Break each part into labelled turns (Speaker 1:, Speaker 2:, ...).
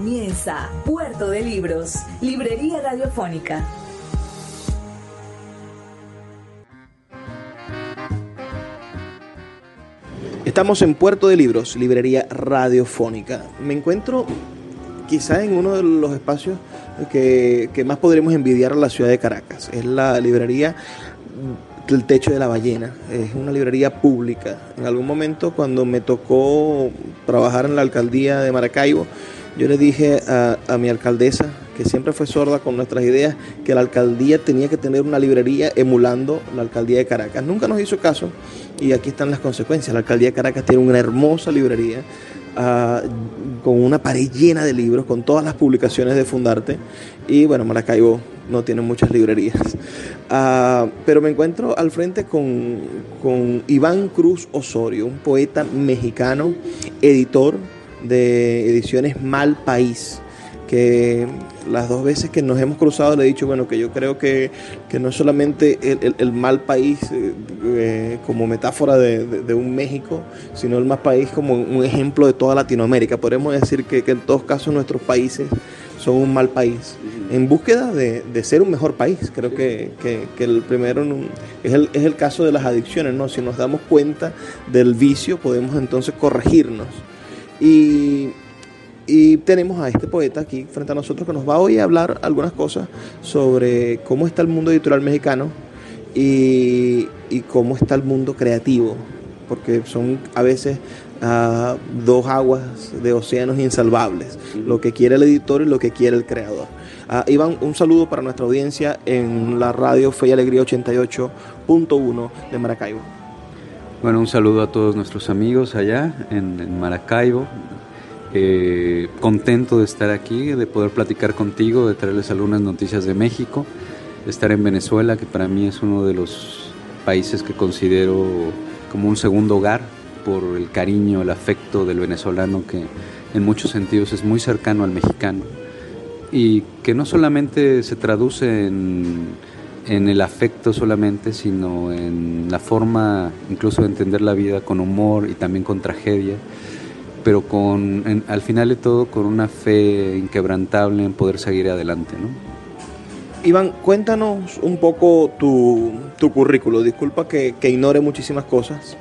Speaker 1: Comienza Puerto de Libros, Librería Radiofónica.
Speaker 2: Estamos en Puerto de Libros, Librería Radiofónica. Me encuentro quizá en uno de los espacios que, más podremos envidiar a la ciudad de Caracas. Es la librería del Techo de la Ballena. Es una librería pública. En algún momento cuando me tocó trabajar en la alcaldía de Maracaibo, yo le dije a, mi alcaldesa, que siempre fue sorda con nuestras ideas, que la alcaldía tenía que tener una librería emulando la alcaldía de Caracas. Nunca nos hizo caso y aquí están las consecuencias. La alcaldía de Caracas tiene una hermosa librería ah, con una pared llena de libros, con todas las publicaciones de Fundarte y bueno, Maracaibo no tiene muchas librerías. Ah, pero me encuentro al frente con, con Iván Cruz Osorio, un poeta mexicano, editor de ediciones Mal País, que las dos veces que nos hemos cruzado le he dicho, bueno, que yo creo que, no es solamente el, mal país eh, eh, como metáfora de, un México, sino el mal país como un ejemplo de toda Latinoamérica. Podemos decir que, en todos casos nuestros países son un mal país, en búsqueda de, ser un mejor país. Creo que, el primero es el, es el caso de las adicciones, ¿no? Si nos damos cuenta del vicio, podemos entonces corregirnos. Y, tenemos a este poeta aquí frente a nosotros que nos va hoy a hablar algunas cosas sobre cómo está el mundo editorial mexicano y, cómo está el mundo creativo, porque son a veces ah, dos aguas de océanos insalvables, lo que quiere el editor y lo que quiere el creador. Uh, Iván, un saludo para nuestra audiencia en la radio Fe y Alegría 88.1 de Maracaibo.
Speaker 3: Bueno, un saludo a todos nuestros amigos allá en, Maracaibo. Eh, contento de estar aquí, de poder platicar contigo, de traerles algunas noticias de México, de estar en Venezuela, que para mí es uno de los países que considero como un segundo hogar por el cariño, el afecto del venezolano que en muchos sentidos es muy cercano al mexicano y que no solamente se traduce en en el afecto solamente, sino en la forma incluso de entender la vida con humor y también con tragedia, pero con, al final de todo con una fe inquebrantable en poder seguir adelante. ¿no?
Speaker 2: Iván, cuéntanos un poco tu, tu currículo. Disculpa que, ignore muchísimas cosas.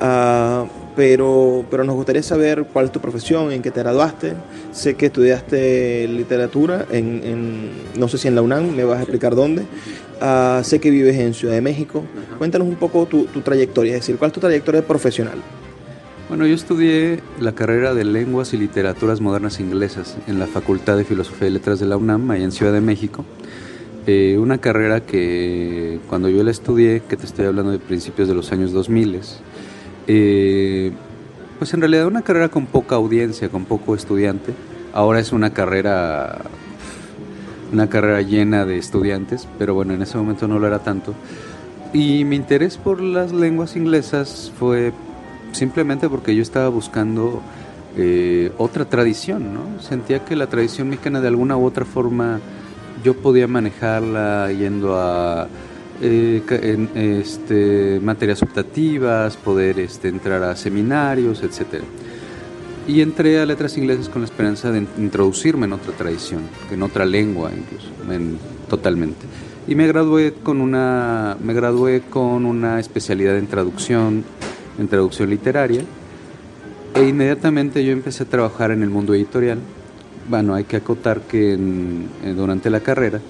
Speaker 2: Uh, pero, pero nos gustaría saber cuál es tu profesión, en qué te graduaste. Sé que estudiaste literatura, en, no sé si en la UNAM, me vas a explicar dónde. Ah, sé que vives en Ciudad de México. Cuéntanos un poco tu, tu, trayectoria, es decir, ¿cuál es tu trayectoria profesional?
Speaker 3: Bueno, yo estudié la carrera de Lenguas y Literaturas Modernas Inglesas en la Facultad de Filosofía y Letras de la UNAM, ahí en Ciudad de México. Eh, una carrera que cuando yo la estudié, que te estoy hablando de principios de los años 2000, eh, pues en realidad una carrera con poca audiencia, con poco estudiante. Ahora es una carrera una carrera llena de estudiantes, pero bueno, en ese momento no lo era tanto. Y mi interés por las lenguas inglesas fue simplemente porque yo estaba buscando eh, otra tradición, ¿no? Sentía que la tradición mexicana de alguna u otra forma yo podía manejarla yendo a eh, en, este, materias optativas, poder este, entrar a seminarios, etc. Y entré a letras inglesas con la esperanza de introducirme en otra tradición, en otra lengua incluso, totalmente. Y me gradué con una, me gradué con una especialidad en traducción, en traducción literaria. E inmediatamente yo empecé a trabajar en el mundo editorial. Bueno, hay que acotar que durante la carrera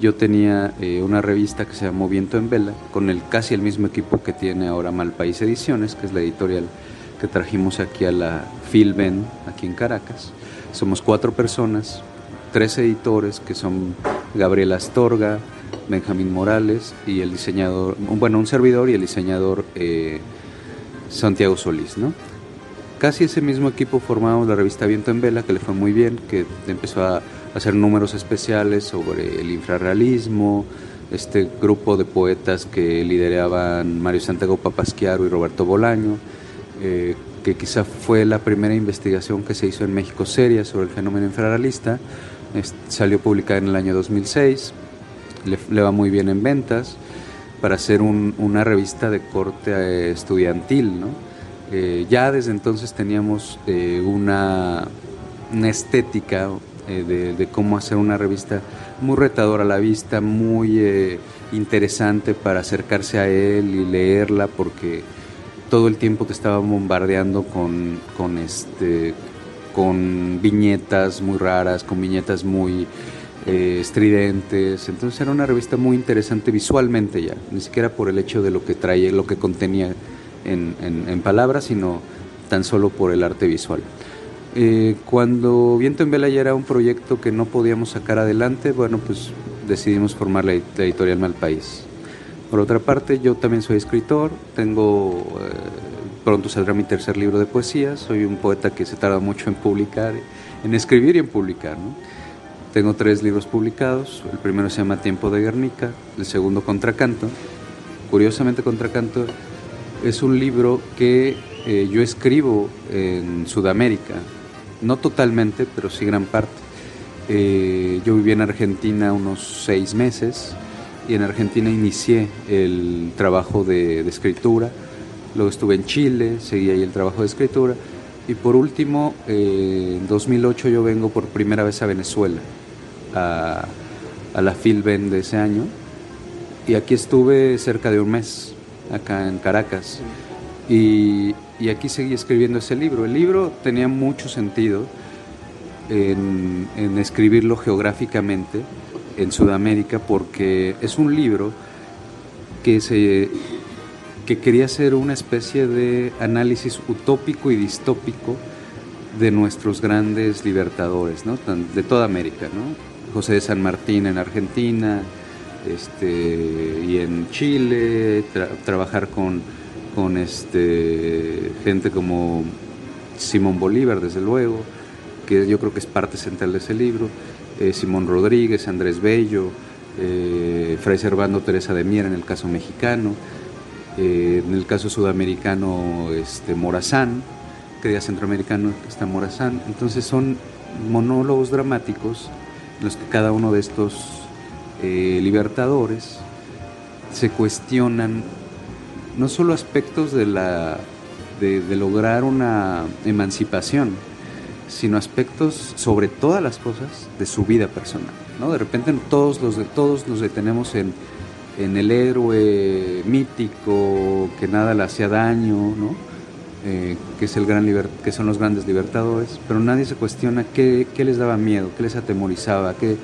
Speaker 3: yo tenía eh, una revista que se llamó Viento en Vela, con el casi el mismo equipo que tiene ahora Malpaís Ediciones, que es la editorial que trajimos aquí a la Filben, aquí en Caracas. Somos cuatro personas, tres editores, que son Gabriela Astorga, Benjamín Morales y el diseñador, bueno, un servidor y el diseñador eh, Santiago Solís, ¿no? casi ese mismo equipo formamos la revista Viento en Vela, que le fue muy bien, que empezó a hacer números especiales sobre el infrarrealismo, este grupo de poetas que lideraban Mario Santiago Papasquiaro y Roberto Bolaño, eh, que quizá fue la primera investigación que se hizo en México seria sobre el fenómeno infrarrealista. salió publicada en el año 2006, le, va muy bien en ventas para hacer una revista de corte eh, estudiantil. Eh, ya desde entonces teníamos una, una estética eh, de, cómo hacer una revista muy retadora a la vista, muy interesante para acercarse a él y leerla, porque todo el tiempo te estaba bombardeando con, con, este, con viñetas muy raras, con viñetas muy eh, estridentes. Entonces era una revista muy interesante visualmente ya, ni siquiera por el hecho de lo que traía, lo que contenía en, palabras, sino tan solo por el arte visual. Eh, cuando Viento en Vela ya era un proyecto que no podíamos sacar adelante, bueno, pues decidimos formar la, editorial Malpaís. Por otra parte, yo también soy escritor, tengo, eh, pronto saldrá mi tercer libro de poesía, soy un poeta que se tarda mucho en publicar, en escribir y en publicar. Tengo tres libros publicados, el primero se llama Tiempo de Guernica, el segundo Contracanto. Curiosamente, Contracanto es un libro que eh, yo escribo en Sudamérica, no totalmente, pero sí gran parte. Eh, yo viví en Argentina unos seis meses y en Argentina inicié el trabajo de, escritura. Luego estuve en Chile, seguí ahí el trabajo de escritura. Y por último, eh, en 2008 yo vengo por primera vez a Venezuela, a, a la Filben de ese año. Y aquí estuve cerca de un mes, acá en Caracas. Y, y aquí seguí escribiendo ese libro. El libro tenía mucho sentido en, escribirlo geográficamente en Sudamérica porque es un libro que, se, que quería ser una especie de análisis utópico y distópico de nuestros grandes libertadores, ¿no? de toda América. ¿no? José de San Martín en Argentina este, y en Chile, trabajar con con este, gente como Simón Bolívar, desde luego, que yo creo que es parte central de ese libro, eh, Simón Rodríguez, Andrés Bello, eh, Fray Servando Teresa de Mier en el caso mexicano, eh, en el caso sudamericano este, Morazán, que ya centroamericano está Morazán, entonces son monólogos dramáticos en los que cada uno de estos libertadores se cuestionan no solo aspectos de, la, de, lograr una emancipación, sino aspectos sobre todas las cosas de su vida personal. ¿no? De repente todos, los, todos nos detenemos en, en el héroe mítico que nada le hacía daño, ¿no? Eh, que, es el gran que son los grandes libertadores, pero nadie se cuestiona qué, qué les daba miedo, qué les atemorizaba, qué,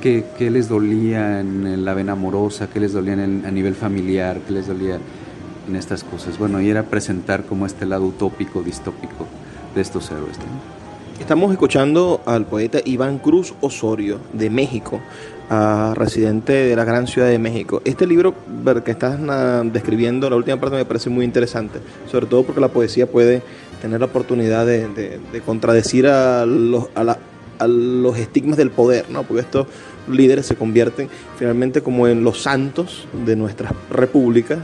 Speaker 3: qué, qué les dolía en la vena amorosa, qué les dolía a nivel familiar, qué les dolía en estas cosas. Bueno, y era presentar como este lado utópico, distópico de estos héroes.
Speaker 2: Estamos escuchando al poeta Iván Cruz Osorio de México, residente de la gran ciudad de México. Este libro que estás describiendo, la última parte me parece muy interesante, sobre todo porque la poesía puede tener la oportunidad de, contradecir a los, a los estigmas del poder, ¿no? porque esto líderes se convierten finalmente como en los santos de nuestras repúblicas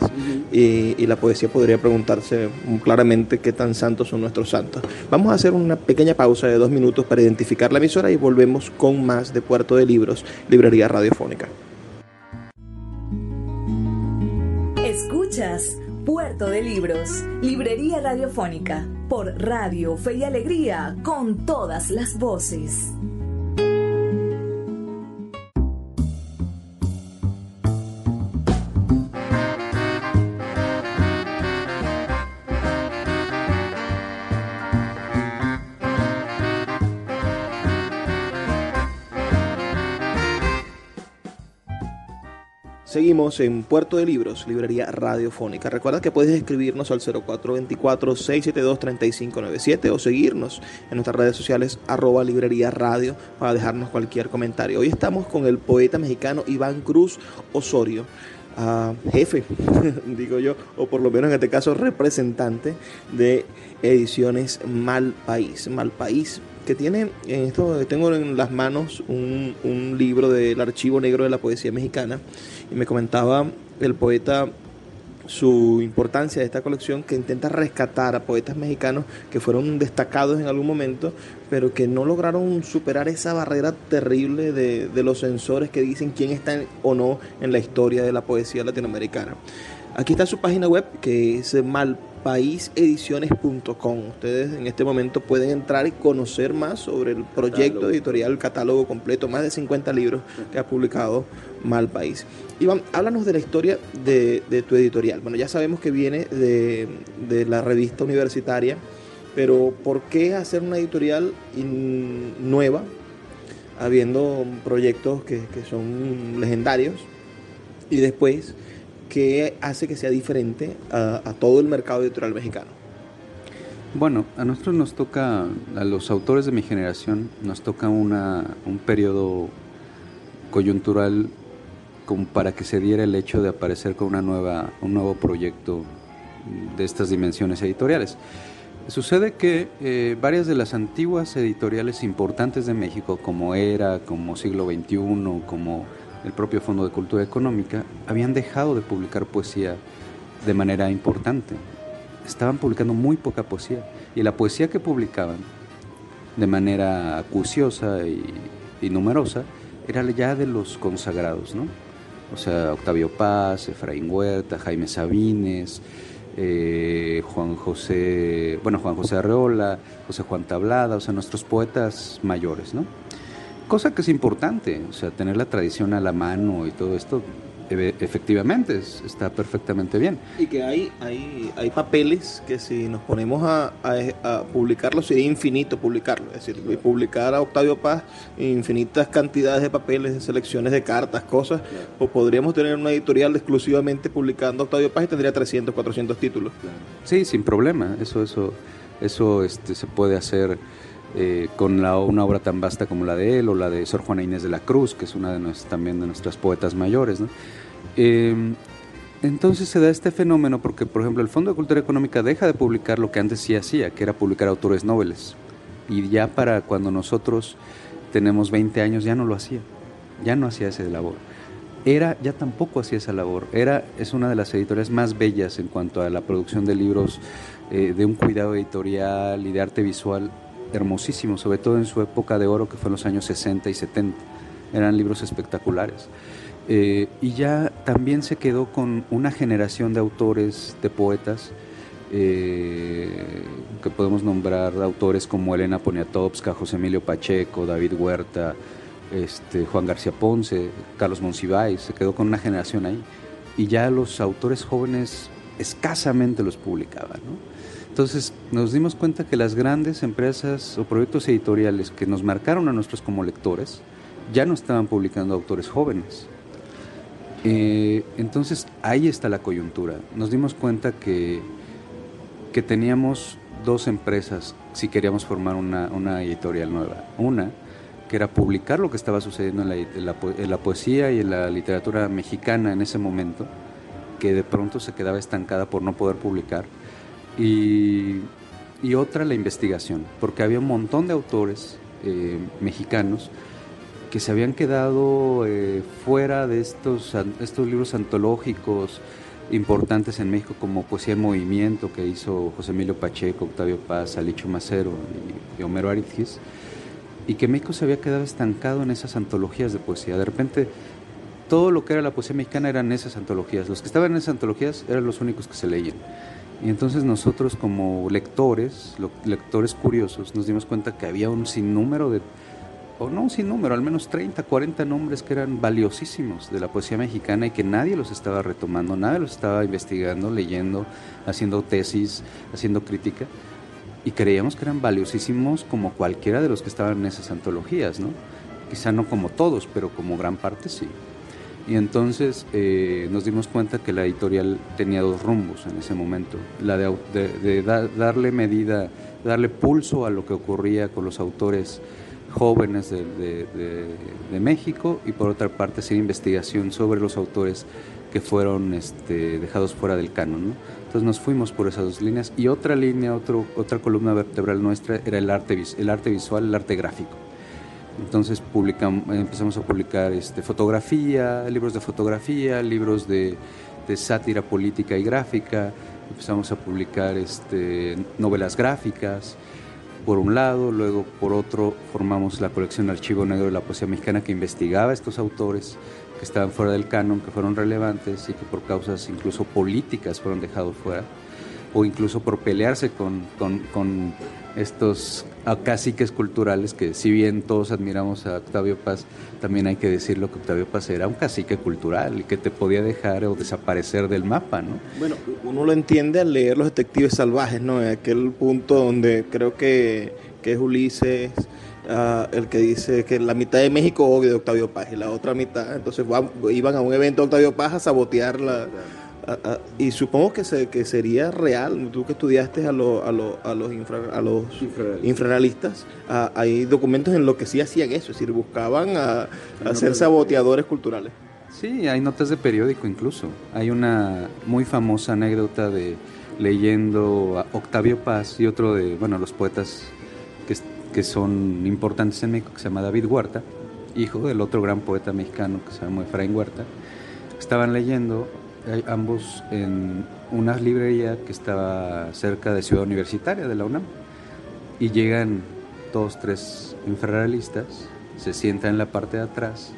Speaker 2: y, la poesía podría preguntarse claramente qué tan santos son nuestros santos. Vamos a hacer una pequeña pausa de dos minutos para identificar la emisora y volvemos con más de Puerto de Libros, Librería Radiofónica.
Speaker 1: Escuchas Puerto de Libros, Librería Radiofónica, por Radio Fe y Alegría, con todas las voces.
Speaker 2: Seguimos en Puerto de Libros, librería radiofónica. Recuerda que puedes escribirnos al 0424-672-3597 o seguirnos en nuestras redes sociales arroba librería radio para dejarnos cualquier comentario. Hoy estamos con el poeta mexicano Iván Cruz Osorio. a jefe, digo yo, o por lo menos en este caso representante de Ediciones Mal País. Mal País, tiene, en esto tengo en las manos un, libro del Archivo Negro de la Poesía Mexicana, y me comentaba el poeta su importancia de esta colección que intenta rescatar a poetas mexicanos que fueron destacados en algún momento, pero que no lograron superar esa barrera terrible de, de los censores que dicen quién está o no en la historia de la poesía latinoamericana. Aquí está su página web que es malpaísediciones.com. Ustedes en este momento pueden entrar y conocer más sobre el proyecto editorial, el catálogo completo, más de 50 libros que ha publicado Malpaís. Iván, háblanos de la historia de, tu editorial. Bueno, ya sabemos que viene de, la revista universitaria, pero ¿por qué hacer una editorial nueva, habiendo proyectos que, son legendarios? Y después, ¿qué hace que sea diferente a, todo el mercado editorial mexicano?
Speaker 3: Bueno, a nosotros nos toca, a los autores de mi generación, nos toca una, un periodo coyuntural como para que se diera el hecho de aparecer con una nueva, un nuevo proyecto de estas dimensiones editoriales. Sucede que eh, varias de las antiguas editoriales importantes de México, como ERA, como Siglo XXI, como el propio Fondo de Cultura Económica, habían dejado de publicar poesía de manera importante. Estaban publicando muy poca poesía y la poesía que publicaban de manera acuciosa y, numerosa era ya de los consagrados, ¿no? o sea, Octavio Paz, Efraín Huerta, Jaime Sabines, eh, Juan José, bueno, Juan José Arreola, José Juan Tablada, o sea, nuestros poetas mayores, ¿no? Cosa que es importante, o sea, tener la tradición a la mano y todo esto efectivamente está perfectamente bien.
Speaker 2: Y que hay, hay, hay papeles que si nos ponemos a, a, publicarlos sería infinito publicarlo. Es decir, publicar a Octavio Paz infinitas cantidades de papeles, de selecciones de cartas, cosas. O podríamos tener una editorial exclusivamente publicando a Octavio Paz y tendría 300, 400 títulos.
Speaker 3: Sí, sin problema. Eso, eso, eso este, se puede hacer. Eh, con la, una obra tan vasta como la de él o la de Sor Juana Inés de la Cruz, que es una de también de nuestras poetas mayores. ¿no? Eh, entonces se da este fenómeno porque, por ejemplo, el Fondo de Cultura Económica deja de publicar lo que antes sí hacía, que era publicar autores nobles. Y ya para cuando nosotros tenemos 20 años ya no lo hacía, ya no hacía esa labor. Era, ya tampoco hacía esa labor. Era, es una de las editoriales más bellas en cuanto a la producción de libros eh, de un cuidado editorial y de arte visual hermosísimo, sobre todo en su época de oro que fue en los años 60 y 70. Eran libros espectaculares. Eh, y ya también se quedó con una generación de autores, de poetas, eh, que podemos nombrar autores como Elena Poniatowska, José Emilio Pacheco, David Huerta, este, Juan García Ponce, Carlos Monsiváis, se quedó con una generación ahí. Y ya los autores jóvenes escasamente los publicaban. Entonces nos dimos cuenta que las grandes empresas o proyectos editoriales que nos marcaron a nosotros como lectores ya no estaban publicando autores jóvenes eh, entonces ahí está la coyuntura. Nos dimos cuenta que, que teníamos dos empresas si queríamos formar una, editorial nueva. Una, que era publicar lo que estaba sucediendo en la, poesía y en la literatura mexicana en ese momento, que de pronto se quedaba estancada por no poder publicar. Y, otra, la investigación, porque había un montón de autores eh, mexicanos que se habían quedado eh, fuera de estos, estos libros antológicos importantes en México como Poesía en Movimiento que hizo José Emilio Pacheco, Octavio Paz, Alicho Macero y, Homero Aritgis, y que México se había quedado estancado en esas antologías de poesía. De repente todo lo que era la poesía mexicana eran esas antologías, los que estaban en esas antologías eran los únicos que se leían. Y entonces nosotros como lectores, lectores curiosos, nos dimos cuenta que había un sinnúmero de o no un sinnúmero, al menos 30, 40 nombres que eran valiosísimos de la poesía mexicana y que nadie los estaba retomando, nadie los estaba investigando, leyendo, haciendo tesis, haciendo crítica. Y creíamos que eran valiosísimos como cualquiera de los que estaban en esas antologías, ¿no? Quizá no como todos, pero como gran parte sí. Y entonces eh, nos dimos cuenta que la editorial tenía dos rumbos en ese momento. La de, darle medida, darle pulso a lo que ocurría con los autores jóvenes de, México y por otra parte hacer investigación sobre los autores que fueron este, dejados fuera del canon. ¿no? Entonces nos fuimos por esas dos líneas y otra línea, otro, otra columna vertebral nuestra era el arte, el arte visual, el arte gráfico. Entonces publicamos, empezamos a publicar este, fotografía, libros de fotografía, libros de, sátira política y gráfica, empezamos a publicar este, novelas gráficas, por un lado, luego por otro formamos la colección Archivo Negro de la Poesía Mexicana que investigaba estos autores que estaban fuera del canon, que fueron relevantes y que por causas incluso políticas fueron dejados fuera, o incluso por pelearse con estos caciques culturales que si bien todos admiramos a Octavio Paz, también hay que decirlo que Octavio Paz era un cacique cultural y que te podía dejar o desaparecer del mapa, ¿no?
Speaker 2: Bueno, uno lo entiende al leer Los Detectives Salvajes, ¿no? En aquel punto donde creo que, que es Ulises uh, el que dice que la mitad de México odia a Octavio Paz y la otra mitad, entonces iban a un evento de Octavio Paz a sabotear la y supongo que, se, que sería real, tú que estudiaste a, lo, a, lo, a los, infra, a los infrarrealistas, hay documentos en los que sí hacían eso, es decir, buscaban a, ser saboteadores culturales.
Speaker 3: Sí, hay notas de periódico incluso. Hay una muy famosa anécdota de leyendo a Octavio Paz y otro de, bueno, los poetas que, que son importantes en México, que se llama David Huerta, hijo del otro gran poeta mexicano que se llama Efraín Huerta. Estaban leyendo ambos en una librería que estaba cerca de Ciudad Universitaria de la UNAM. Y llegan dos, tres infrarrealistas, se sientan en la parte de atrás.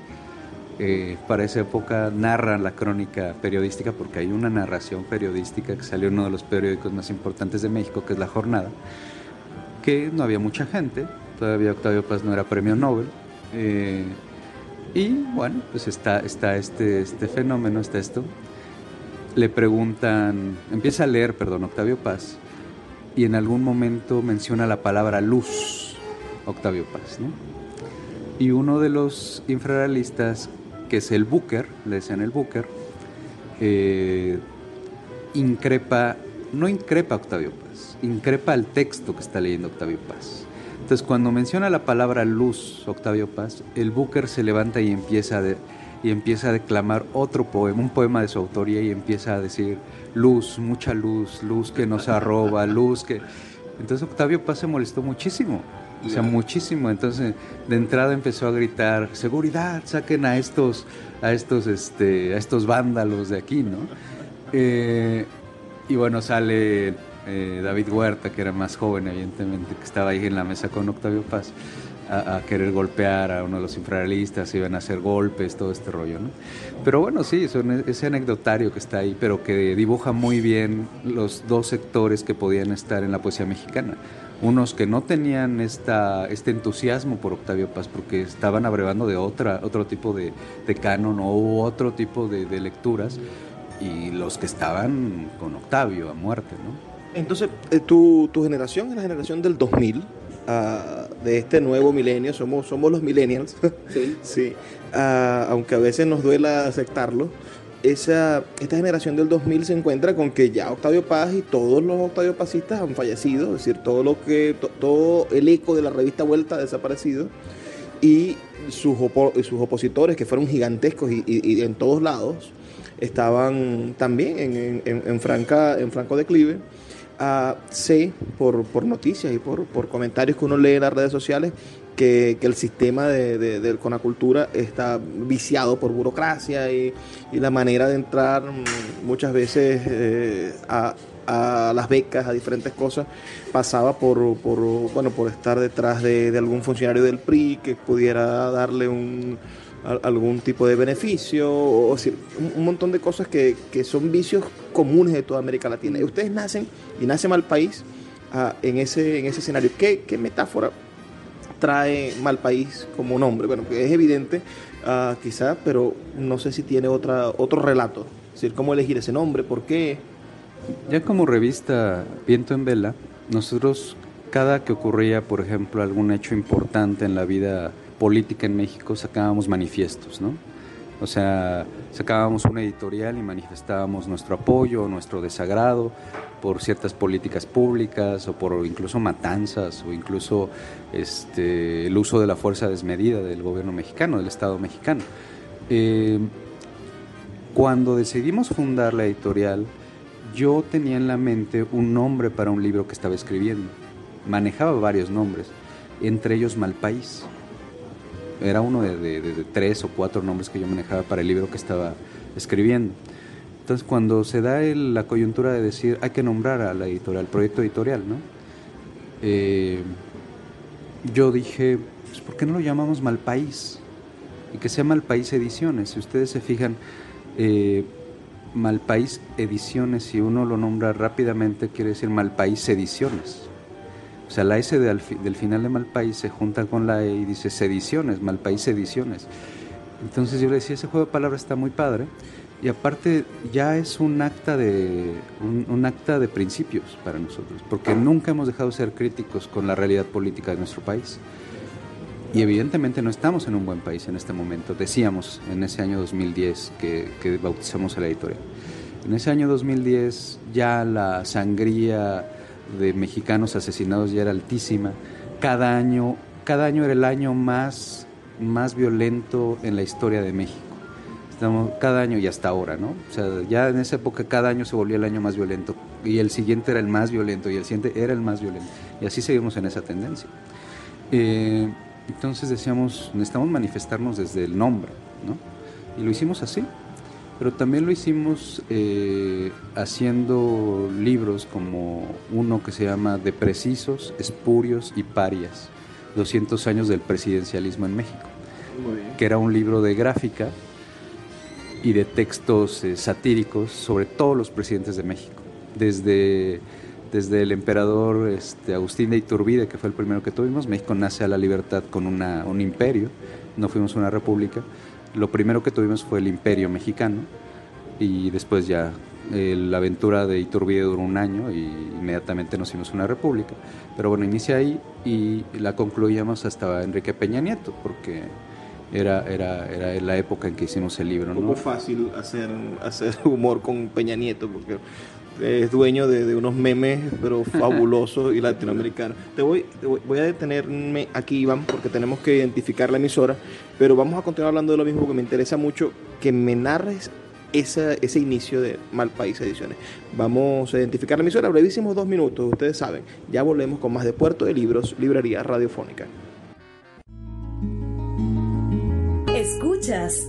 Speaker 3: Eh, para esa época narran la crónica periodística, porque hay una narración periodística que salió en uno de los periódicos más importantes de México, que es La Jornada, que no había mucha gente, todavía Octavio Paz no era premio Nobel. Eh, y bueno, pues está, está este, este fenómeno, está esto, le preguntan, empieza a leer, perdón, Octavio Paz, y en algún momento menciona la palabra luz, Octavio Paz, ¿no? Y uno de los infrarrealistas, que es el Booker, le decían el Booker, eh, increpa, no increpa a Octavio Paz, increpa al texto que está leyendo Octavio Paz. Entonces, cuando menciona la palabra luz, Octavio Paz, el Booker se levanta y empieza a y empieza a declamar otro poema, un poema de su autoría y empieza a decir luz, mucha luz, luz que nos arroba, luz que... Entonces Octavio Paz se molestó muchísimo, o sea, muchísimo. Entonces de entrada empezó a gritar, seguridad, saquen a estos, a estos, este, a estos vándalos de aquí, ¿no? Eh, y bueno, sale eh, David Huerta, que era más joven, evidentemente, que estaba ahí en la mesa con Octavio Paz a, querer golpear a uno de los infrarrealistas, iban a hacer golpes, todo este rollo, ¿no? Pero bueno, sí, son ese anecdotario que está ahí, pero que dibuja muy bien los dos sectores que podían estar en la poesía mexicana. Unos que no tenían esta, este entusiasmo por Octavio Paz porque estaban abrevando de otra, otro tipo de, de canon o otro tipo de, de lecturas y los que estaban con Octavio a muerte, ¿no?
Speaker 2: Entonces, eh, tu, tu generación es la generación del 2000, de este nuevo milenio, somos, somos los millennials, sí. sí. aunque a veces nos duela aceptarlo. Esa, esta generación del 2000 se encuentra con que ya Octavio Paz y todos los Octavio Pazistas han fallecido, es decir, todo lo que todo el eco de la revista Vuelta ha desaparecido y sus, sus opositores que fueron gigantescos y, en todos lados estaban también en, en, franca, en franco declive sé por, por, noticias y por, por, comentarios que uno lee en las redes sociales que, que el sistema de, de, Conacultura está viciado por burocracia y, y la manera de entrar muchas veces eh, a, a, las becas, a diferentes cosas, pasaba por, por, bueno, por estar detrás de, de algún funcionario del PRI que pudiera darle un algún tipo de beneficio, o, un, montón de cosas que, que, son vicios comunes de toda América Latina. Y ustedes nacen y nacen mal país ah, en, ese, en ese escenario. ¿Qué, ¿Qué, metáfora trae mal país como nombre? Bueno, es evidente uh, quizá, pero no sé si tiene otra, otro relato. Cómo elegir ese nombre, por qué.
Speaker 3: Ya como revista Viento en Vela, nosotros cada que ocurría, por ejemplo, algún hecho importante en la vida política en México sacábamos manifiestos, ¿no? O sea, sacábamos una editorial y manifestábamos nuestro apoyo, nuestro desagrado por ciertas políticas públicas o por incluso matanzas o incluso este, el uso de la fuerza desmedida del gobierno mexicano, del Estado mexicano. Eh, Cuando decidimos fundar la editorial, yo tenía en la mente un nombre para un libro que estaba escribiendo. Manejaba varios nombres, entre ellos Malpaís. Era uno de, tres o cuatro nombres que yo manejaba para el libro que estaba escribiendo. Entonces, cuando se da la coyuntura de decir, hay que nombrar a la editorial, proyecto editorial, ¿no? Eh, yo dije, pues, ¿por qué no lo llamamos Malpaís? Y que sea Malpaís Ediciones. Si ustedes se fijan, eh, Malpaís Ediciones, si uno lo nombra rápidamente, quiere decir Malpaís Ediciones. O sea, la S del final de Malpaís se junta con la E y dice Sediciones, Malpaís Ediciones. Entonces yo le decía, ese juego de palabras está muy padre. Y aparte ya es un acta de un, acta de principios para nosotros, porque nunca hemos dejado de ser críticos con la realidad política de nuestro país. Y evidentemente no estamos en un buen país en este momento. Decíamos en ese año 2010 que, que bautizamos a la editorial. En ese año 2010 ya la sangría de mexicanos asesinados ya era altísima. Cada año, cada año era el año más, más violento en la historia de México. Estamos cada año y hasta ahora, ¿no? O sea, ya en esa época cada año se volvía el año más violento y el siguiente era el más violento y el siguiente era el más violento. Y así seguimos en esa tendencia. Eh, entonces decíamos, necesitamos manifestarnos desde el nombre, ¿no? Y lo hicimos así, pero también lo hicimos eh, haciendo libros como uno que se llama De Precisos, Espurios y Parias, 200 años del presidencialismo en México, que era un libro de gráfica y de textos eh, satíricos sobre todos los presidentes de México, desde desde el emperador este, Agustín de Iturbide, que fue el primero que tuvimos, México nace a la libertad con una, un imperio, no fuimos una república. Lo primero que tuvimos fue el imperio mexicano y después ya eh, la aventura de Iturbide duró un año y inmediatamente nos hicimos una república. Pero bueno, inicia ahí y la concluíamos hasta Enrique Peña Nieto, porque era, era, era la época en que hicimos el libro.
Speaker 2: ¿no? fácil hacer, hacer humor con Peña Nieto, porque es dueño de, unos memes, pero fabulosos y latinoamericanos. Te voy, voy, a detenerme aquí, Iván, porque tenemos que identificar la emisora, pero vamos a continuar hablando de lo mismo porque me interesa mucho que me narres esa, ese inicio de Malpaís Ediciones. Vamos a identificar la emisora, brevísimos dos minutos, ustedes saben. Ya volvemos con más de Puerto de Libros, Librería Radiofónica.
Speaker 1: Escuchas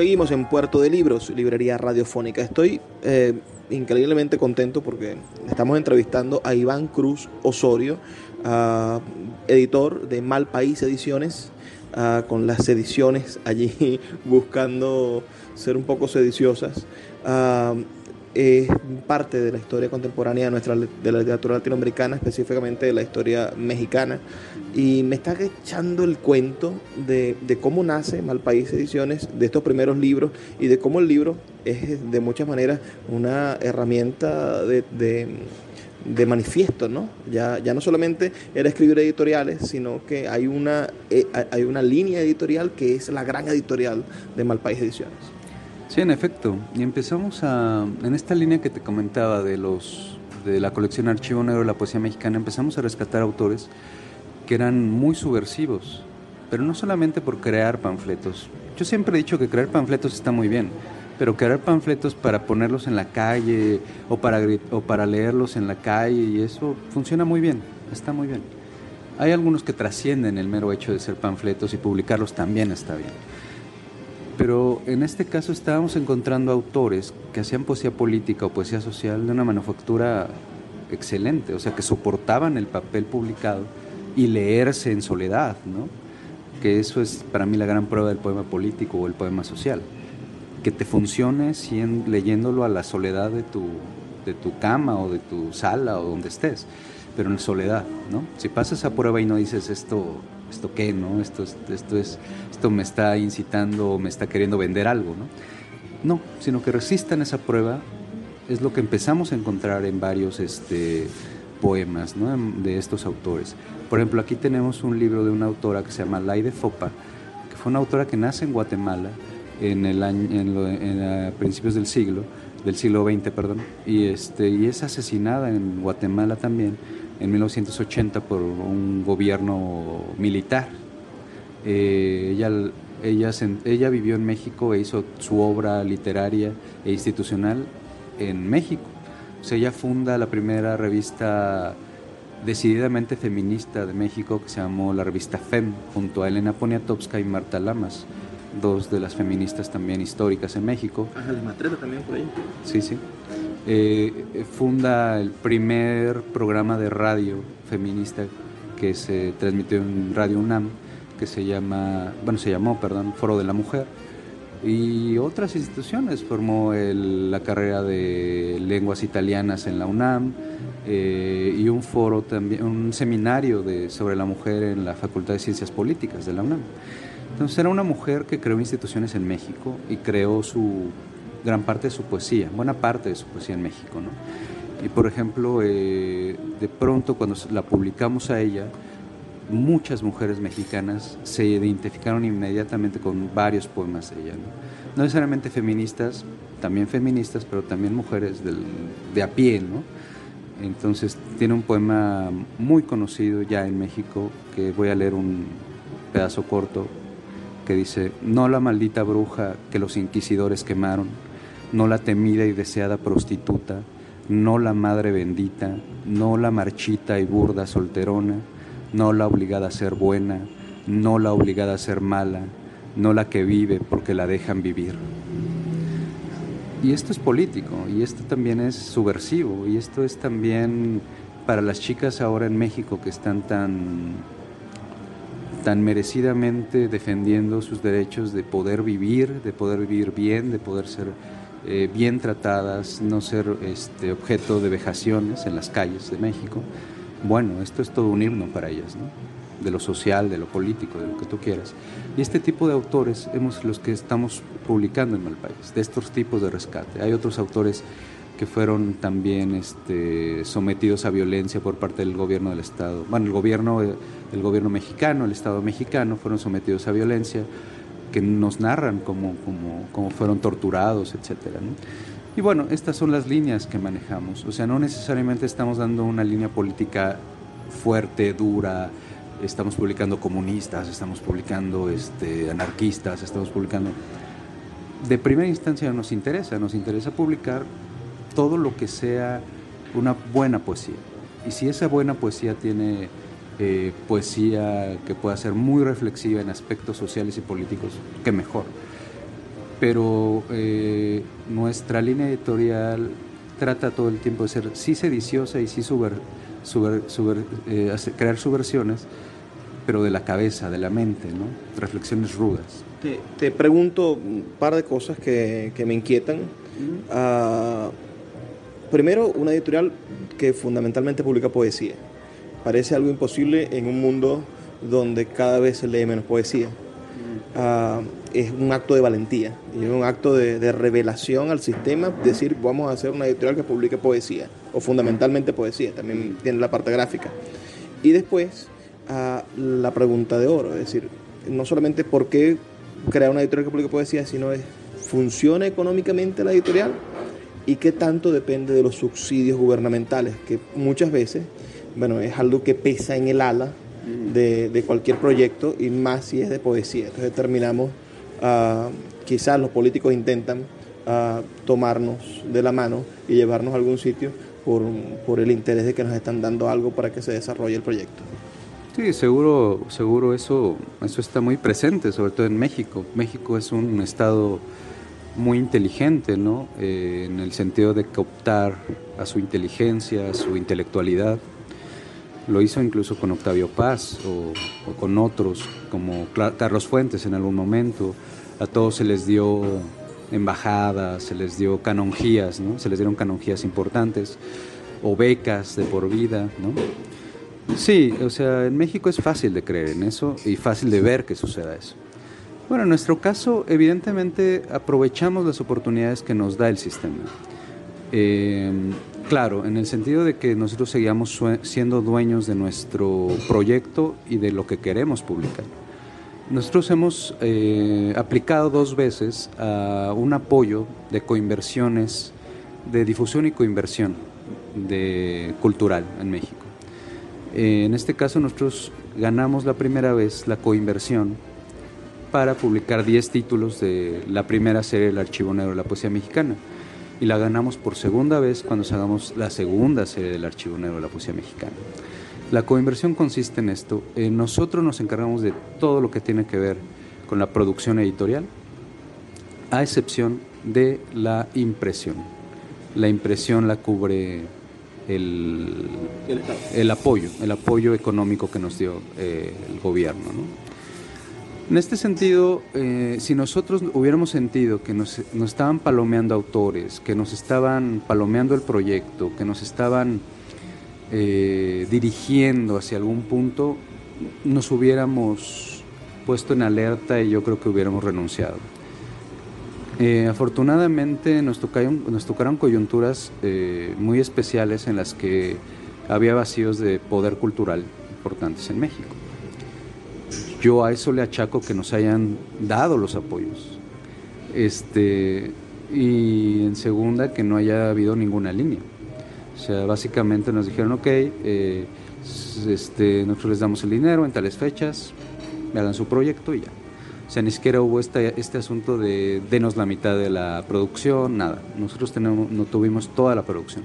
Speaker 2: Seguimos en Puerto de Libros, librería radiofónica. Estoy eh, increíblemente contento porque estamos entrevistando a Iván Cruz Osorio, editor de Mal País Ediciones, con las ediciones allí buscando ser un poco sediciosas es parte de la historia contemporánea de nuestra de la literatura latinoamericana, específicamente de la historia mexicana. Y me está echando el cuento de, cómo nace Malpaís Ediciones, de estos primeros libros y de cómo el libro es de muchas maneras una herramienta de, de, manifiesto, ¿no? Ya, ya no solamente era escribir editoriales, sino que hay una, eh, hay una línea editorial que es la gran editorial de Malpaís Ediciones.
Speaker 3: Sí, en efecto. Y empezamos a, en esta línea que te comentaba de los de la colección Archivo Negro de la Poesía Mexicana, empezamos a rescatar autores que eran muy subversivos, pero no solamente por crear panfletos. Yo siempre he dicho que crear panfletos está muy bien, pero crear panfletos para ponerlos en la calle o para, o para leerlos en la calle y eso funciona muy bien, está muy bien. Hay algunos que trascienden el mero hecho de ser panfletos y publicarlos también está bien pero en este caso estábamos encontrando autores que hacían poesía política o poesía social de una manufactura excelente, o sea, que soportaban el papel publicado y leerse en soledad, ¿no? Que eso es para mí la gran prueba del poema político o el poema social, que te funcione leyéndolo a la soledad de tu, de tu cama o de tu sala o donde estés, pero en soledad, ¿no? Si pasas esa prueba y no dices esto ¿esto qué? ¿no? Esto, esto, es, esto me está incitando o me está queriendo vender algo, ¿no? No, sino que resistan esa prueba es lo que empezamos a encontrar en varios este, poemas de estos autores. Por ejemplo, aquí tenemos un libro de una autora que se llama Laide Fopa, que fue una autora que nace en Guatemala en, el año, en, principios del siglo, del siglo XX, perdón, y, este, y es asesinada en Guatemala también en 1980 por un gobierno militar. Eh, ella, ella, ella vivió en México e hizo su obra literaria e institucional en México. O sea, ella funda la primera revista decididamente feminista de México que se llamó la revista FEM, junto a Elena Poniatowska y Marta Lamas, dos de las feministas también históricas en México.
Speaker 2: Ángeles Matreta también por ahí.
Speaker 3: Sí, sí. Eh, funda el primer programa de radio feminista que se transmitió en Radio UNAM, que se llama, bueno, se llamó, perdón, Foro de la Mujer, y otras instituciones. Formó la carrera de lenguas italianas en la UNAM eh, y un foro también, un seminario de, sobre la mujer en la Facultad de Ciencias Políticas de la UNAM. Entonces era una mujer que creó instituciones en México y creó su gran parte de su poesía, buena parte de su poesía en México. ¿no? Y por ejemplo, eh, de pronto cuando la publicamos a ella, muchas mujeres mexicanas se identificaron inmediatamente con varios poemas de ella. No, no necesariamente feministas, también feministas, pero también mujeres del, de a pie. ¿no? Entonces tiene un poema muy conocido ya en México, que voy a leer un pedazo corto, que dice, no la maldita bruja que los inquisidores quemaron, no la temida y deseada prostituta, no la madre bendita, no la marchita y burda solterona, no la obligada a ser buena, no la obligada a ser mala, no la que vive porque la dejan vivir. Y esto es político, y esto también es subversivo, y esto es también para las chicas ahora en México que están tan, tan merecidamente defendiendo sus derechos de poder vivir, de poder vivir bien, de poder ser eh, bien tratadas, no ser este, objeto de vejaciones en las calles de México. Bueno, esto es todo un himno para ellas, de lo social, de lo político, de lo que tú quieras. Y este tipo de autores hemos los que estamos publicando en Malpaís, de estos tipos de rescate. Hay otros autores que fueron también este, sometidos a violencia por parte del gobierno del Estado. Bueno, el gobierno, el gobierno mexicano, el Estado mexicano fueron sometidos a violencia que nos narran cómo, cómo, fueron torturados, etc. Y bueno, estas son las líneas que manejamos. O sea, no necesariamente estamos dando una línea política fuerte, dura, estamos publicando comunistas, estamos publicando este, anarquistas, estamos publicando... De primera instancia nos interesa, nos interesa publicar todo lo que sea una buena poesía. Y si esa buena poesía tiene eh, poesía que pueda ser muy reflexiva en aspectos sociales y políticos, que mejor. Pero eh, nuestra línea editorial trata todo el tiempo de ser sí sediciosa y sí suber, eh, crear subversiones, pero de la cabeza, de la mente, ¿no? reflexiones rudas.
Speaker 2: Te, pregunto un par de cosas que, me inquietan. Ah, primero, una editorial que fundamentalmente publica poesía parece algo imposible en un mundo donde cada vez se lee menos poesía. Ah, es un acto de valentía, es un acto de, revelación al sistema, decir vamos a hacer una editorial que publique poesía, o fundamentalmente poesía, también tiene la parte gráfica. Y después ah, la pregunta de oro, es decir, no solamente por qué crear una editorial que publique poesía, sino es, ¿funciona económicamente la editorial? ¿Y qué tanto depende de los subsidios gubernamentales? Que muchas veces bueno, es algo que pesa en el ala de, cualquier proyecto y más si es de poesía. Entonces terminamos, ah, quizás los políticos intentan ah, tomarnos de la mano y llevarnos a algún sitio por, por, el interés de que nos están dando algo para que se desarrolle el proyecto.
Speaker 3: Sí, seguro, seguro eso, eso está muy presente, sobre todo en México. México es un estado muy inteligente, ¿no? Eh, en el sentido de cooptar a su inteligencia, a su intelectualidad lo hizo incluso con Octavio Paz o, con otros, como Carlos Fuentes en algún momento. A todos se les dio embajadas, se les dio canonjías, ¿no? Se les dieron canonjías importantes o becas de por vida, ¿no? Sí, o sea, en México es fácil de creer en eso y fácil de ver que suceda eso. Bueno, en nuestro caso, evidentemente aprovechamos las oportunidades que nos da el sistema. Eh, claro, en el sentido de que nosotros seguíamos siendo dueños de nuestro proyecto y de lo que queremos publicar. Nosotros hemos eh, aplicado dos veces a un apoyo de coinversiones, de difusión y coinversión de cultural en México. Eh, en este caso nosotros ganamos la primera vez la coinversión para publicar 10 títulos de la primera serie del Archivo Negro de la Poesía Mexicana. Y la ganamos por segunda vez cuando hagamos la segunda serie del Archivo Negro de la Poesía Mexicana. La coinversión consiste en esto. Eh, nosotros nos encargamos de todo lo que tiene que ver con la producción editorial, a excepción de la impresión. La impresión la cubre el, el, apoyo, el apoyo económico que nos dio eh, el gobierno. En este sentido, eh, si nosotros hubiéramos sentido que nos, estaban palomeando autores, que nos estaban palomeando el proyecto, que nos estaban eh, dirigiendo hacia algún punto, nos hubiéramos puesto en alerta y yo creo que hubiéramos renunciado. Eh, afortunadamente nos tocaron, nos tocaron coyunturas muy especiales en las que había vacíos de poder cultural importantes en México. Yo a eso le achaco que nos hayan dado los apoyos. Este, y en segunda, que no haya habido ninguna línea. O sea, básicamente nos dijeron, ok, eh, este, nosotros les damos el dinero en tales fechas, me hagan su proyecto y ya. O sea, ni siquiera hubo este, este asunto de denos la mitad de la producción, nada. Nosotros tenemos, no tuvimos toda la producción,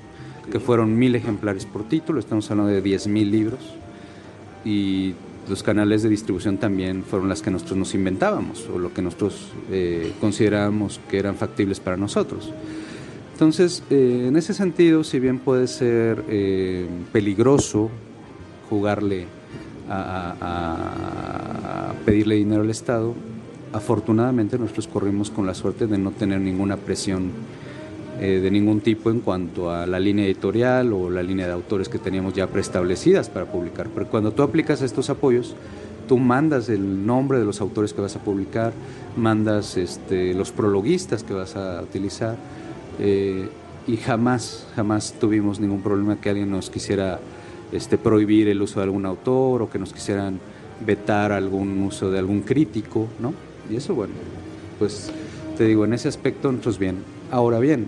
Speaker 3: que fueron mil ejemplares por título, estamos hablando de diez mil libros. Y los canales de distribución también fueron las que nosotros nos inventábamos o lo que nosotros eh, considerábamos que eran factibles para nosotros. Entonces, eh, en ese sentido, si bien puede ser eh, peligroso jugarle a, pedirle dinero al Estado, afortunadamente nosotros corrimos con la suerte de no tener ninguna presión eh, de ningún tipo en cuanto a la línea editorial o la línea de autores que teníamos ya preestablecidas para publicar. Pero cuando tú aplicas estos apoyos, tú mandas el nombre de los autores que vas a publicar, mandas este, los prologuistas que vas a utilizar eh, y jamás, jamás tuvimos ningún problema que alguien nos quisiera este, prohibir el uso de algún autor o que nos quisieran vetar algún uso de algún crítico, ¿no? Y eso, bueno, pues te digo, en ese aspecto nosotros bien. Ahora bien,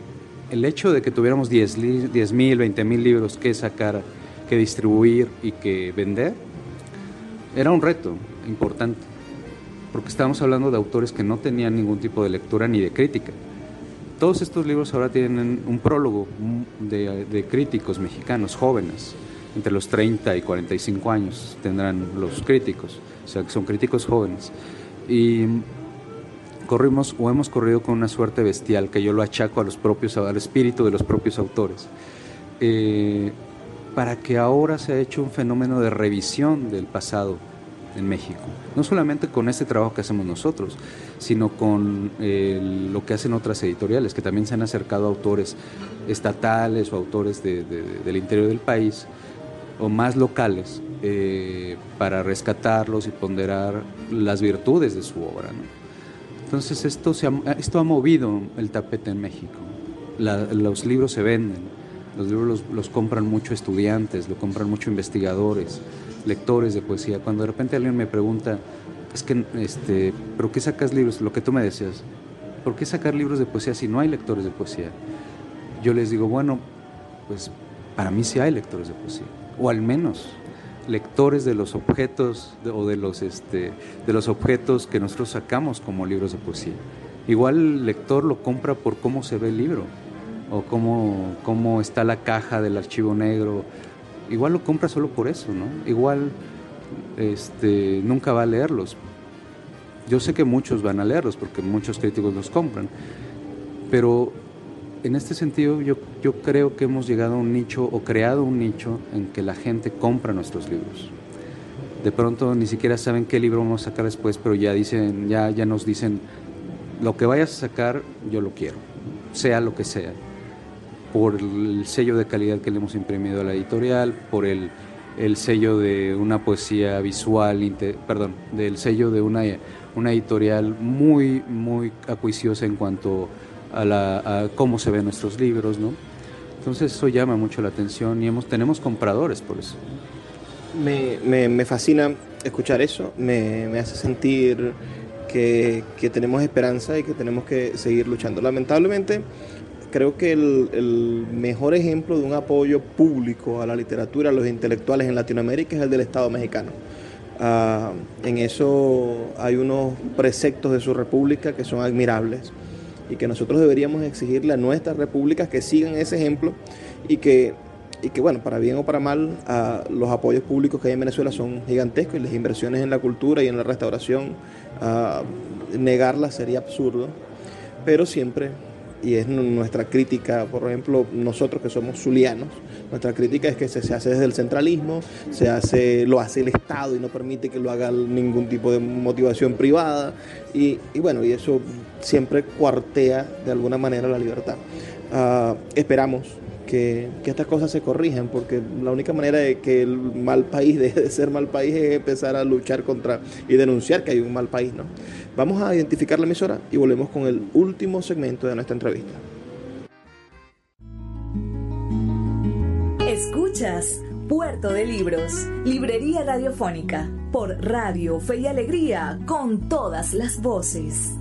Speaker 3: el hecho de que tuviéramos 10 mil, 20 mil libros que sacar, que distribuir y que vender, era un reto importante, porque estábamos hablando de autores que no tenían ningún tipo de lectura ni de crítica. Todos estos libros ahora tienen un prólogo de, críticos mexicanos jóvenes, entre los 30 y 45 años tendrán los críticos, o sea que son críticos jóvenes. Y corrimos o hemos corrido con una suerte bestial que yo lo achaco a los propios, al espíritu de los propios autores. Eh, para que ahora se ha hecho un fenómeno de revisión del pasado en México. No solamente con este trabajo que hacemos nosotros, sino con eh, lo que hacen otras editoriales, que también se han acercado a autores estatales o autores del interior del país o más locales eh, para rescatarlos y ponderar las virtudes de su obra. Entonces esto, se ha, esto ha movido el tapete en México. los libros se venden, los libros los, compran mucho estudiantes, lo compran mucho investigadores, lectores de poesía. Cuando de repente alguien me pregunta, es que, este, ¿pero qué sacas libros? Lo que tú me decías, ¿por qué sacar libros de poesía si no hay lectores de poesía? Yo les digo, bueno, pues para mí sí hay lectores de poesía, o al menos lectores de los objetos o de los, este, de los objetos que nosotros sacamos como libros de poesía. Igual el lector lo compra por cómo se ve el libro o cómo, cómo está la caja del archivo negro. Igual lo compra solo por eso, ¿no? Igual este, nunca va a leerlos. Yo sé que muchos van a leerlos porque muchos críticos los compran, pero en este sentido yo, creo que hemos llegado a un nicho o creado un nicho en que la gente compra nuestros libros. De pronto ni siquiera saben qué libro vamos a sacar después, pero ya dicen, ya, nos dicen, lo que vayas a sacar, yo lo quiero, sea lo que sea, por el sello de calidad que le hemos imprimido a la editorial, por el, el sello de una poesía visual, perdón, del sello de una, una editorial muy, muy acuiciosa en cuanto a, la, cómo se ven nuestros libros, ¿no? Entonces eso llama mucho la atención y hemos, tenemos compradores por eso.
Speaker 2: Me, me, fascina escuchar eso, me, me hace sentir que, que, tenemos esperanza y que tenemos que seguir luchando. Lamentablemente, creo que el, el, mejor ejemplo de un apoyo público a la literatura, a los intelectuales en Latinoamérica es el del Estado mexicano. Uh, en eso hay unos preceptos de su república que son admirables y que nosotros deberíamos exigirle a nuestras repúblicas que sigan ese ejemplo y que, y que bueno, para bien o para mal, los apoyos públicos que hay en Venezuela son gigantescos y las inversiones en la cultura y en la restauración, uh, negarlas sería absurdo, pero siempre y es nuestra crítica, por ejemplo, nosotros que somos zulianos, nuestra crítica es que se, hace desde el centralismo, se hace, lo hace el Estado y no permite que lo haga ningún tipo de motivación privada y, bueno, y eso siempre cuartea de alguna manera la libertad. Uh, esperamos que, estas cosas se corrijan, porque la única manera de que el mal país deje de ser mal país es empezar a luchar contra y denunciar que hay un mal país, ¿no? Vamos a identificar la emisora y volvemos con el último segmento de nuestra entrevista.
Speaker 1: Escuchas Puerto de Libros, Librería Radiofónica, por Radio Fe y Alegría, con todas las voces.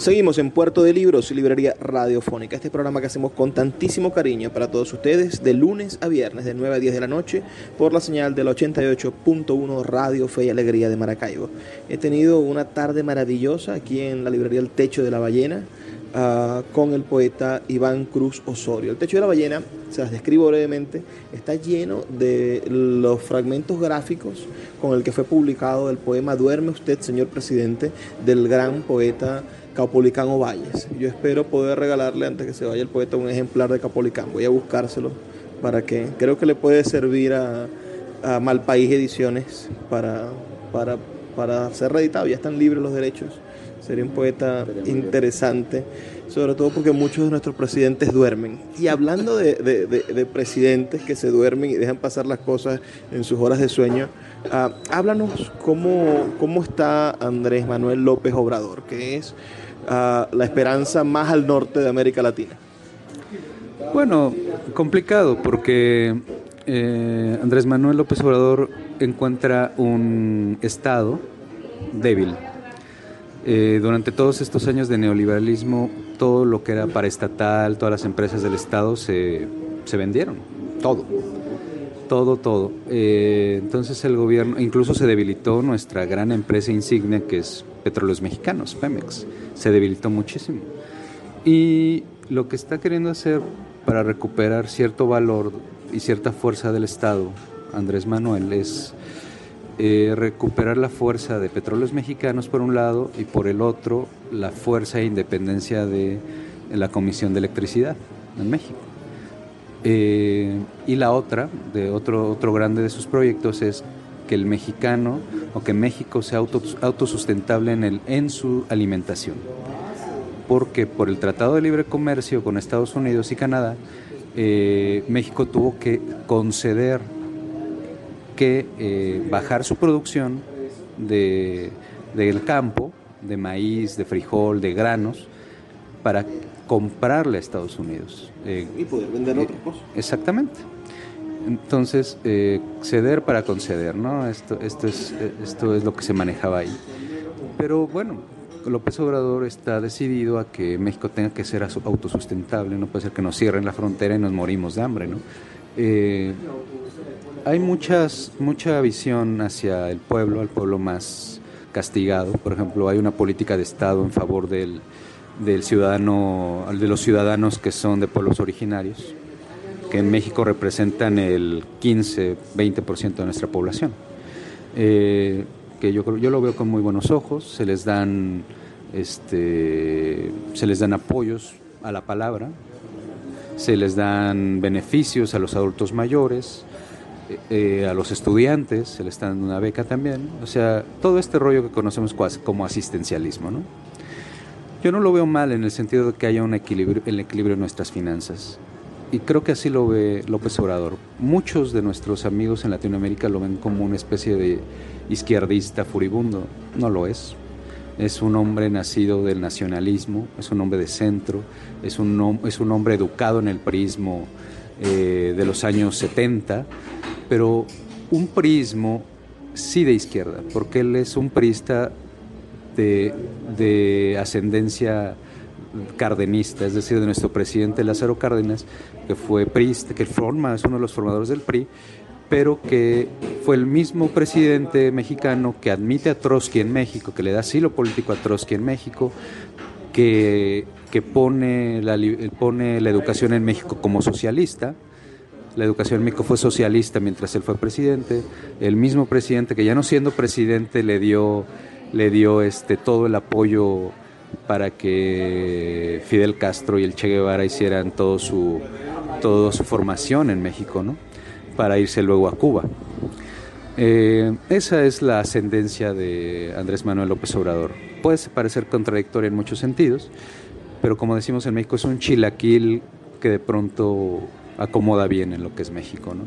Speaker 2: Seguimos en Puerto de Libros Librería Radiofónica, este programa que hacemos con tantísimo cariño para todos ustedes de lunes a viernes de 9 a 10 de la noche por la señal del 88.1 Radio Fe y Alegría de Maracaibo. He tenido una tarde maravillosa aquí en la librería El Techo de la Ballena uh, con el poeta Iván Cruz Osorio. El Techo de la Ballena, se las describo brevemente, está lleno de los fragmentos gráficos con el que fue publicado el poema Duerme usted, señor presidente, del gran poeta Capolicán Valles. Yo espero poder regalarle antes que se vaya el poeta un ejemplar de Capolicán. Voy a buscárselo para que creo que le puede servir a, a Malpaís Ediciones para, para, para ser reeditado. Ya están libres los derechos. Sería un poeta interesante, sobre todo porque muchos de nuestros presidentes duermen. Y hablando de, de, de, presidentes que se duermen y dejan pasar las cosas en sus horas de sueño, uh, háblanos cómo, cómo está Andrés Manuel López Obrador, que es uh, la esperanza más al norte de América Latina.
Speaker 3: Bueno, complicado porque eh, Andrés Manuel López Obrador encuentra un Estado débil eh, durante todos estos años de neoliberalismo, todo lo que era paraestatal, todas las empresas del Estado se, se vendieron, todo, todo, todo. Eh, entonces el gobierno, incluso se debilitó nuestra gran empresa insignia que es Petróleos Mexicanos, Pemex, se debilitó muchísimo. Y lo que está queriendo hacer para recuperar cierto valor y cierta fuerza del Estado, Andrés Manuel, es eh, recuperar la fuerza de petróleos mexicanos por un lado y por el otro la fuerza e independencia de la Comisión de Electricidad en México. Eh, y la otra, de otro, otro grande de sus proyectos, es que el mexicano o que México sea autosustentable en, el, en su alimentación. Porque por el Tratado de Libre Comercio con Estados Unidos y Canadá, eh, México tuvo que conceder que eh, bajar su producción de, del campo, de maíz, de frijol, de granos, para comprarle a Estados Unidos.
Speaker 2: Eh, y poder vender
Speaker 3: eh,
Speaker 2: otras cosas.
Speaker 3: Exactamente. Entonces, ceder para conceder, ¿no? Esto, esto, es, esto es lo que se manejaba ahí. Pero bueno, López Obrador está decidido a que México tenga que ser autosustentable, no puede ser que nos cierren la frontera y nos morimos de hambre, ¿no? hay muchas, mucha visión hacia el pueblo, al pueblo más castigado. Por ejemplo, hay una política de Estado en favor del, del ciudadano, de los ciudadanos que son de pueblos originarios, que en México representan el 15, 20% de nuestra población. Eh, que yo, yo lo veo con muy buenos ojos, se les dan, este, se les dan apoyos a la palabra, se les dan beneficios a los adultos mayores, eh, a los estudiantes se les dando una beca también, o sea, todo este rollo que conocemos como asistencialismo, ¿no? Yo no lo veo mal en el sentido de que haya un equilibrio, el equilibrio en nuestras finanzas. Y creo que así lo ve López Obrador. Muchos de nuestros amigos en Latinoamérica lo ven como una especie de izquierdista furibundo. No lo es. Es un hombre nacido del nacionalismo, es un hombre de centro, es un, es un hombre educado en el prismo eh, de los años 70, pero un prismo sí de izquierda, porque él es un priista de, de ascendencia cardenista, es decir, de nuestro presidente Lázaro Cárdenas, que fue priista, que forma, es uno de los formadores del PRI, pero que fue el mismo presidente mexicano que admite a Trotsky en México, que le da asilo político a Trotsky en México, que, que pone, pone la educación en México como socialista. La educación en México fue socialista mientras él fue presidente. El mismo presidente que ya no siendo presidente le dio, le dio este, todo el apoyo para que Fidel Castro y el Che Guevara hicieran todo su, toda su formación en México, ¿no? para irse luego a Cuba. Eh, esa es la ascendencia de Andrés Manuel López Obrador. Puede parecer contradictoria en muchos sentidos, pero como decimos en México, es un chilaquil que de pronto acomoda bien en lo que es México, ¿no?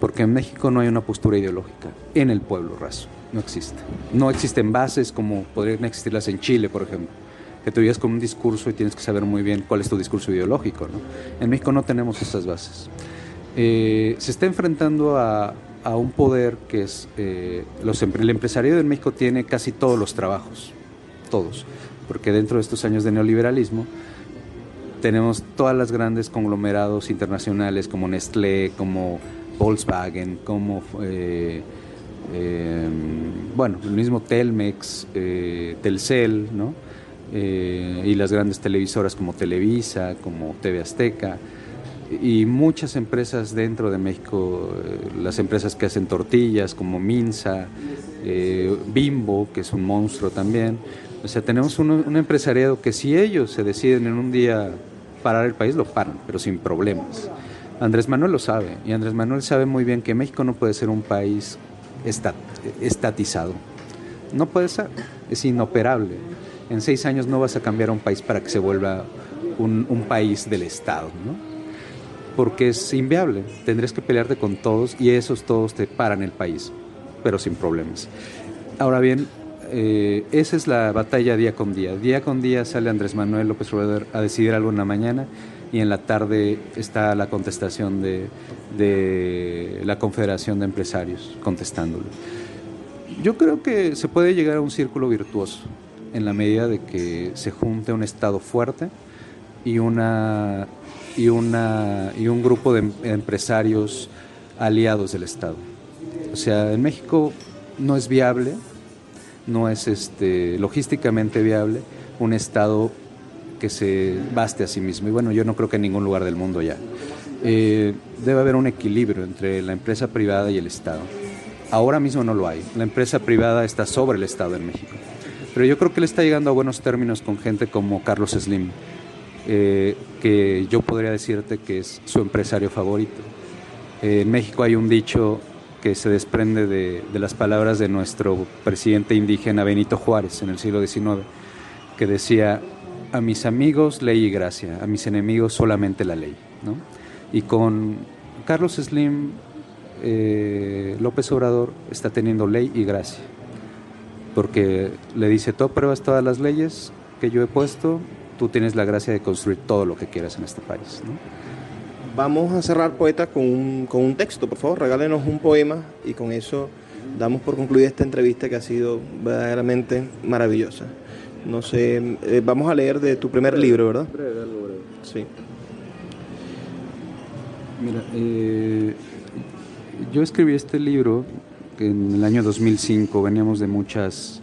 Speaker 3: Porque en México no hay una postura ideológica en el pueblo raso, no existe. No existen bases como podrían existirlas en Chile, por ejemplo que tú llegas con un discurso y tienes que saber muy bien cuál es tu discurso ideológico. ¿no? En México no tenemos esas bases. Eh, se está enfrentando a, un poder que es, eh, los, el empresariado en México tiene casi todos los trabajos, todos, porque dentro de estos años de neoliberalismo tenemos todas las grandes conglomerados internacionales como Nestlé, como Volkswagen, como, eh, bueno, el mismo Telmex, Telcel, ¿no? y las grandes televisoras como Televisa, como TV Azteca, y muchas empresas dentro de México, eh, las empresas que hacen tortillas como Minsa, eh, Bimbo, que es un monstruo también. O sea, tenemos un, un, empresariado que si ellos se deciden en un día parar el país, lo paran, pero sin problemas. Andrés Manuel lo sabe, y Andrés Manuel sabe muy bien que México no puede ser un país estatizado. No puede ser, es inoperable. En seis años no vas a cambiar un país para que se vuelva un, un país del Estado, ¿no? porque es inviable. Tendrías que pelearte con todos y esos todos te paran el país, pero sin problemas. Ahora bien, eh, esa es la batalla día con día. Día con día sale Andrés Manuel López Obrador a decidir algo en la mañana y en la tarde está la contestación de, de la Confederación de Empresarios contestándolo. Yo creo que se puede llegar a un círculo virtuoso en la medida de que se junte un Estado fuerte y una y, una, y un grupo de empresarios aliados del Estado. O sea, en México no es viable, no es este, logísticamente viable un Estado que se baste a sí mismo. Y bueno, yo no creo que en ningún lugar del mundo ya. Eh, debe haber un equilibrio entre la empresa privada y el Estado. Ahora mismo no lo hay. La empresa privada está sobre el Estado en México. Pero yo creo que le está llegando a buenos términos con gente como Carlos Slim, eh, que yo podría decirte que es su empresario favorito. Eh, en México hay un dicho que se desprende de, las palabras de nuestro presidente indígena Benito Juárez en el siglo XIX, que decía, a mis amigos ley y gracia, a mis enemigos solamente la ley. Y con Carlos Slim, eh, López Obrador está teniendo ley y gracia, porque le dice, tú apruebas todas las leyes que yo he puesto, tú tienes la gracia de construir todo lo que quieras en este país.
Speaker 2: Vamos a cerrar, poeta, con un, con un texto, por favor, regálenos un poema y con eso damos por concluida esta entrevista que ha sido verdaderamente maravillosa. No sé, eh, vamos a leer de tu primer libro, ¿verdad?
Speaker 3: Breve, algo breve.
Speaker 2: Sí.
Speaker 3: Mira, eh, yo escribí este libro en el año 2005, veníamos de muchas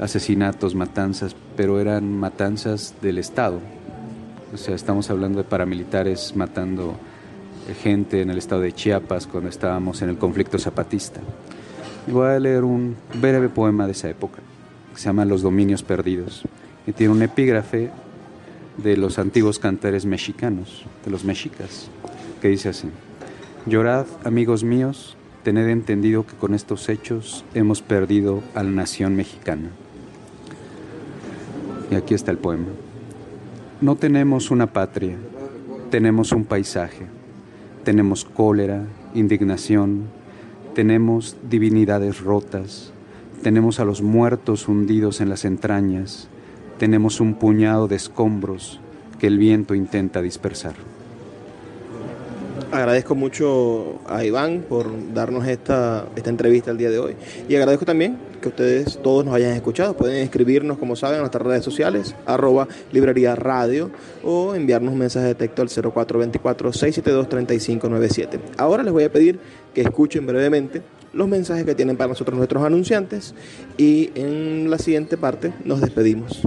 Speaker 3: asesinatos, matanzas, pero eran matanzas del Estado. O sea, estamos hablando de paramilitares matando gente en el estado de Chiapas cuando estábamos en el conflicto zapatista. Y voy a leer un breve poema de esa época, que se llama Los Dominios Perdidos, y tiene un epígrafe de los antiguos cantares mexicanos, de los mexicas, que dice así, Llorad, amigos míos, tened entendido que con estos hechos hemos perdido a la nación mexicana. Y aquí está el poema. No tenemos una patria, tenemos un paisaje, tenemos cólera, indignación, tenemos divinidades rotas, tenemos a los muertos hundidos en las entrañas, tenemos un puñado de escombros que el viento intenta dispersar.
Speaker 2: Agradezco mucho a Iván por darnos esta, esta entrevista el día de hoy y agradezco también que ustedes todos nos hayan escuchado. Pueden escribirnos, como saben, en nuestras redes sociales, arroba librería radio o enviarnos un mensaje de texto al 0424-672-3597. Ahora les voy a pedir que escuchen brevemente los mensajes que tienen para nosotros nuestros anunciantes y en la siguiente parte nos despedimos.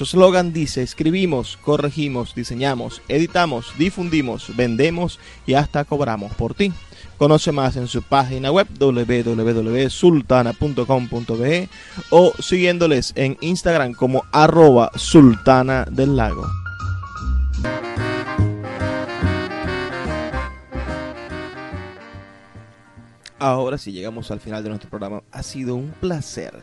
Speaker 2: su eslogan dice, escribimos, corregimos, diseñamos, editamos, difundimos, vendemos y hasta cobramos por ti. Conoce más en su página web www.sultana.com.be o siguiéndoles en Instagram como arroba sultana del lago. Ahora sí llegamos al final de nuestro programa. Ha sido un placer